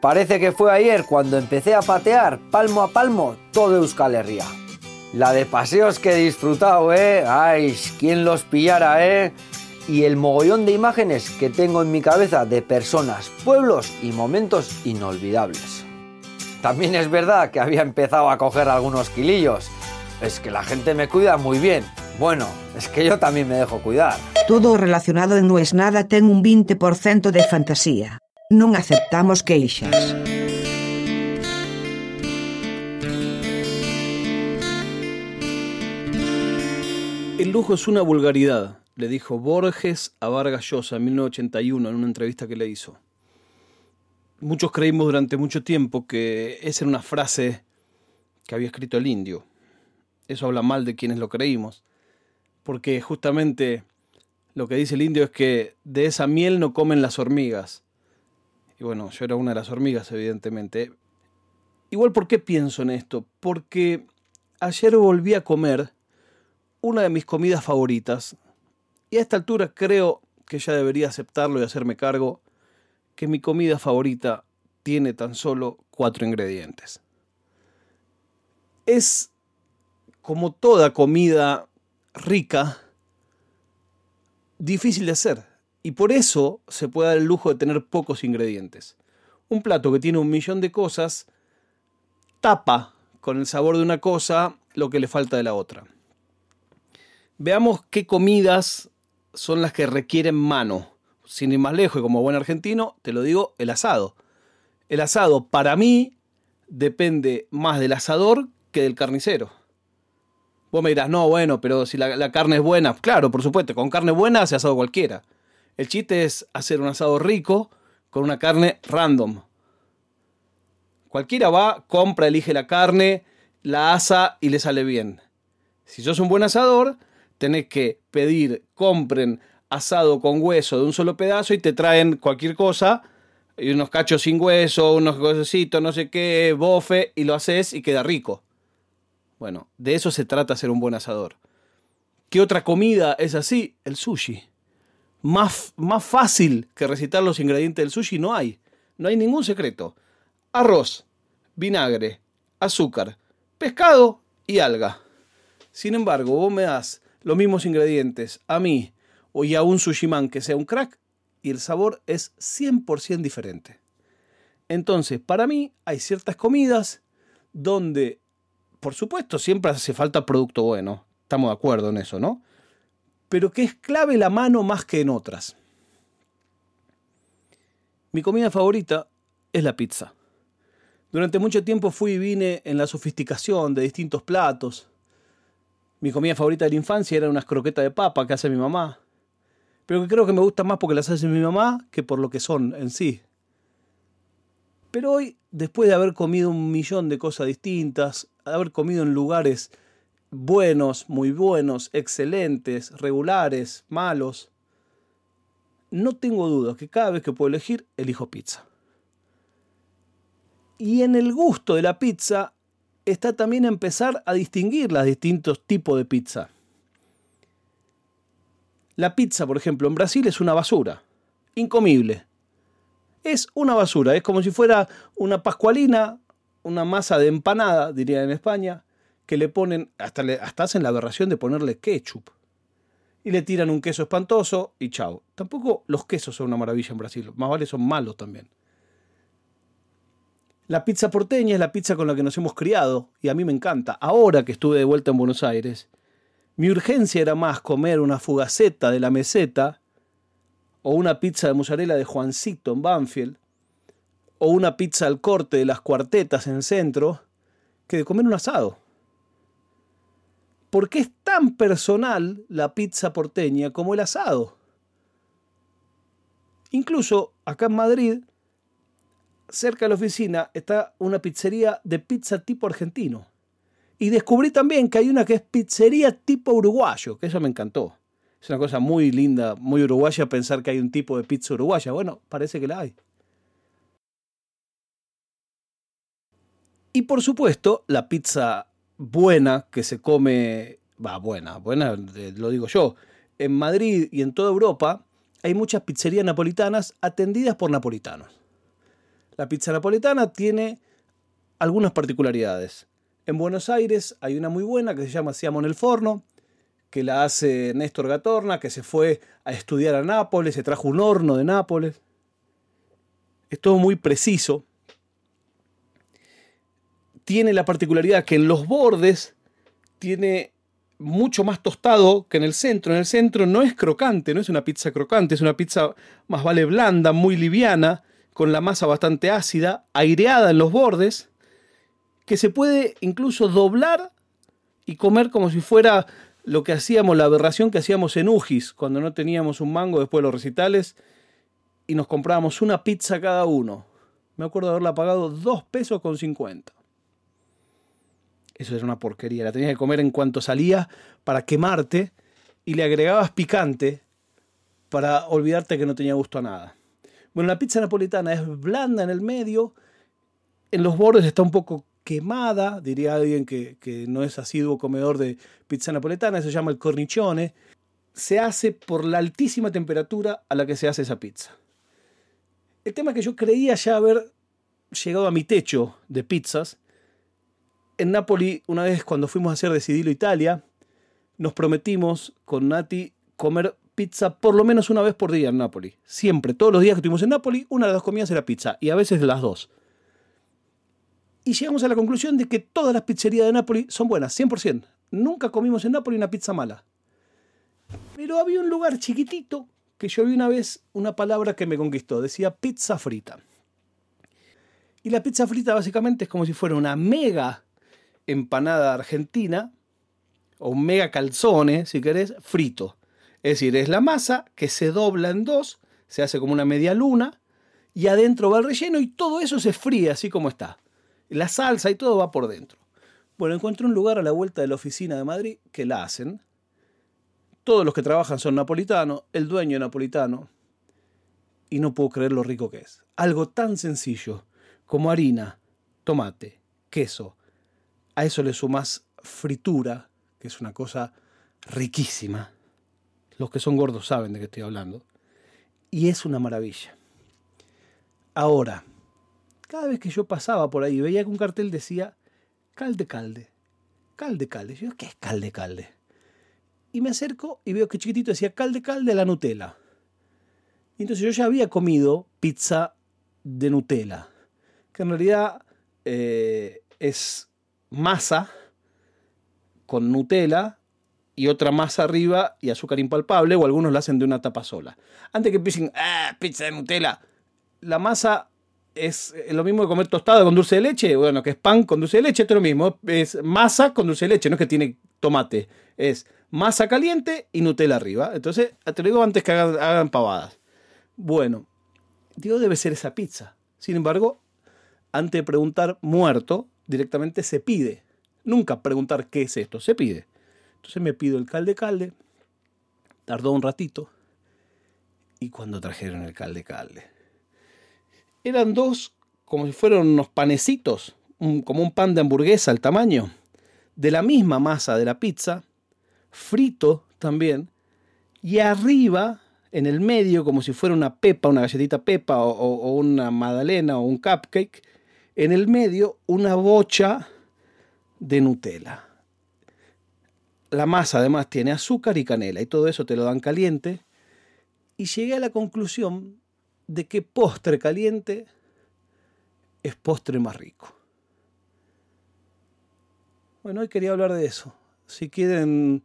Parece que fue ayer cuando empecé a patear palmo a palmo todo Euskal Herria. La de paseos que he disfrutado, ¿eh? ¡Ay! ¿Quién los pillara, eh? Y el mogollón de imágenes que tengo en mi cabeza de personas, pueblos y momentos inolvidables. También es verdad que había empezado a coger algunos kilillos. Es que la gente me cuida muy bien. Bueno, es que yo también me dejo cuidar. Todo relacionado No es Nada ten un 20% de fantasía. Non aceptamos queixas. El lujo es una vulgaridad, le dijo Borges a Vargas Llosa en 1981 en una entrevista que le hizo. Muchos creímos durante mucho tiempo que esa era una frase que había escrito el indio. Eso habla mal de quienes lo creímos, porque justamente lo que dice el indio es que de esa miel no comen las hormigas. Y bueno, yo era una de las hormigas, evidentemente. Igual, ¿por qué pienso en esto? Porque ayer volví a comer una de mis comidas favoritas. Y a esta altura creo que ya debería aceptarlo y hacerme cargo que mi comida favorita tiene tan solo cuatro ingredientes. Es como toda comida rica, difícil de hacer. Y por eso se puede dar el lujo de tener pocos ingredientes. Un plato que tiene un millón de cosas tapa con el sabor de una cosa lo que le falta de la otra. Veamos qué comidas son las que requieren mano. Sin ir más lejos, y como buen argentino, te lo digo, el asado. El asado, para mí, depende más del asador que del carnicero. Vos me dirás, no, bueno, pero si la, carne es buena, claro, por supuesto, con carne buena se asado cualquiera. El chiste es hacer un asado rico con una carne random. Cualquiera va, compra, elige la carne, la asa y le sale bien. Si sos un buen asador, tenés que pedir, compren asado con hueso de un solo pedazo y te traen cualquier cosa, y unos cachos sin hueso, unos cosecitos, no sé qué, bofe, y lo haces y queda rico. Bueno, de eso se trata ser un buen asador. ¿Qué otra comida es así? El sushi. Más, más fácil que recitar los ingredientes del sushi no hay. No hay ningún secreto. Arroz, vinagre, azúcar, pescado y alga. Sin embargo, vos me das los mismos ingredientes a mí o y a un sushiman que sea un crack y el sabor es 100% diferente. Entonces, para mí hay ciertas comidas donde, por supuesto, siempre hace falta producto bueno. Estamos de acuerdo en eso, ¿no? Pero que es clave la mano más que en otras. Mi comida favorita es la pizza. Durante mucho tiempo fui y vine en la sofisticación de distintos platos. Mi comida favorita de la infancia era unas croquetas de papa que hace mi mamá. Pero que creo que me gusta más porque las hace mi mamá que por lo que son en sí. Pero hoy, después de haber comido un millón de cosas distintas, de haber comido en lugares buenos, muy buenos, excelentes, regulares, malos, no tengo dudas que cada vez que puedo elegir, elijo pizza. Y en el gusto de la pizza está también empezar a distinguir los distintos tipos de pizza. La pizza, por ejemplo, en Brasil es una basura, incomible. Es una basura, es como si fuera una pascualina, una masa de empanada, diría en España, que le ponen, hasta, le, hasta hacen la aberración de ponerle ketchup. Y le tiran un queso espantoso y chao. Tampoco los quesos son una maravilla en Brasil, más vale son malos también. La pizza porteña es la pizza con la que nos hemos criado y a mí me encanta. Ahora que estuve de vuelta en Buenos Aires, mi urgencia era más comer una fugaceta de la meseta o una pizza de mozzarella de Juancito en Banfield o una pizza al corte de las cuartetas en centro que de comer un asado. ¿Por qué es tan personal la pizza porteña como el asado? Incluso acá en Madrid, cerca de la oficina, está una pizzería de pizza tipo argentino. Y descubrí también que hay una que es pizzería tipo uruguayo, que eso me encantó. Es una cosa muy linda, muy uruguaya pensar que hay un tipo de pizza uruguaya. Bueno, parece que la hay. Y por supuesto, la pizza buena que se come, va, buena, buena, lo digo yo. En Madrid y en toda Europa hay muchas pizzerías napolitanas atendidas por napolitanos. La pizza napoletana tiene algunas particularidades. En Buenos Aires hay una muy buena que se llama Siamo en el Forno, que la hace Néstor Gatorna, que se fue a estudiar a Nápoles, se trajo un horno de Nápoles. Es todo muy preciso. Tiene la particularidad que en los bordes tiene mucho más tostado que en el centro. En el centro no es crocante, no es una pizza crocante, es una pizza más vale blanda, muy liviana, con la masa bastante ácida, aireada en los bordes, que se puede incluso doblar y comer como si fuera lo que hacíamos, la aberración que hacíamos en Ujis, cuando no teníamos un mango después de los recitales, y nos comprábamos una pizza cada uno. Me acuerdo de haberla pagado 2 pesos con 50. Eso era una porquería. La tenías que comer en cuanto salía para quemarte y le agregabas picante para olvidarte que no tenía gusto a nada. Bueno, la pizza napolitana es blanda en el medio, en los bordes está un poco quemada, diría alguien que, que no es asiduo comedor de pizza napoletana, se llama el cornicione. Se hace por la altísima temperatura a la que se hace esa pizza. El tema es que yo creía ya haber llegado a mi techo de pizzas en Nápoli, una vez cuando fuimos a hacer Decidilo Italia, nos prometimos con Nati comer pizza por lo menos una vez por día en Nápoli. Siempre, todos los días que estuvimos en Nápoli, una de las comidas era pizza y a veces las dos. Y llegamos a la conclusión de que todas las pizzerías de Nápoli son buenas, 100%. Nunca comimos en Nápoli una pizza mala. Pero había un lugar chiquitito que yo vi una vez una palabra que me conquistó. Decía pizza frita. Y la pizza frita básicamente es como si fuera una mega empanada argentina, o un mega calzone, si querés, frito. Es decir, es la masa que se dobla en dos, se hace como una media luna, y adentro va el relleno y todo eso se fríe así como está. La salsa y todo va por dentro. Bueno, encontré un lugar a la vuelta de la oficina de Madrid que la hacen. Todos los que trabajan son napolitanos, el dueño es napolitano, y no puedo creer lo rico que es. Algo tan sencillo como harina, tomate, queso, a eso le sumas fritura, que es una cosa riquísima. Los que son gordos saben de qué estoy hablando. Y es una maravilla. Ahora, cada vez que yo pasaba por ahí veía que un cartel decía calde calde, calde calde. Yo, ¿qué es calde calde? Y me acerco y veo que chiquitito decía calde calde la Nutella. Y entonces yo ya había comido pizza de Nutella, que en realidad eh, es masa con Nutella y otra masa arriba y azúcar impalpable, o algunos la hacen de una tapa sola. Antes que empiecen, ah, pizza de Nutella, la masa es lo mismo que comer tostada con dulce de leche, bueno, que es pan con dulce de leche, esto es lo mismo, es masa con dulce de leche, no es que tiene tomate, es masa caliente y Nutella arriba. Entonces, te lo digo antes que hagan, hagan pavadas. Bueno, digo, debe ser esa pizza. Sin embargo, antes de preguntar muerto, directamente se pide. Nunca preguntar qué es esto, se pide. Entonces me pido el calde calde, tardó un ratito, y cuando trajeron el calde calde, eran dos, como si fueran unos panecitos, como un pan de hamburguesa al tamaño, de la misma masa de la pizza, frito también, y arriba, en el medio, como si fuera una pepa, una galletita pepa o, una magdalena o un cupcake, en el medio una bocha de Nutella. La masa además tiene azúcar y canela y todo eso te lo dan caliente. Y llegué a la conclusión de que postre caliente es postre más rico. Bueno, hoy quería hablar de eso. Si quieren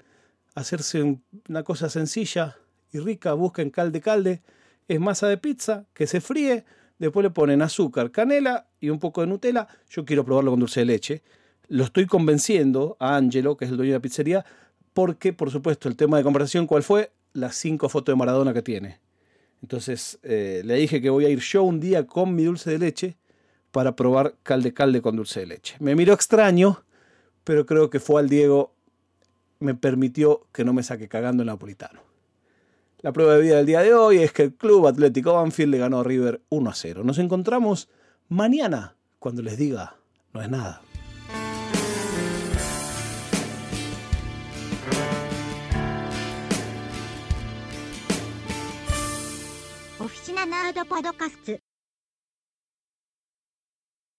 hacerse una cosa sencilla y rica, busquen calde calde. Es masa de pizza que se fríe Después le ponen azúcar, canela y un poco de Nutella. Yo quiero probarlo con dulce de leche. Lo estoy convenciendo a Angelo, que es el dueño de la pizzería, porque, por supuesto, el tema de conversación, ¿cuál fue? Las cinco fotos de Maradona que tiene. Entonces eh, le dije que voy a ir yo un día con mi dulce de leche para probar calde calde con dulce de leche. Me miró extraño, pero creo que fue al Diego, me permitió que no me saque cagando el napolitano. La prueba de vida del día de hoy es que el Club Atlético Banfield le ganó a River 1 a 0. Nos encontramos mañana cuando les diga no es nada. Oficina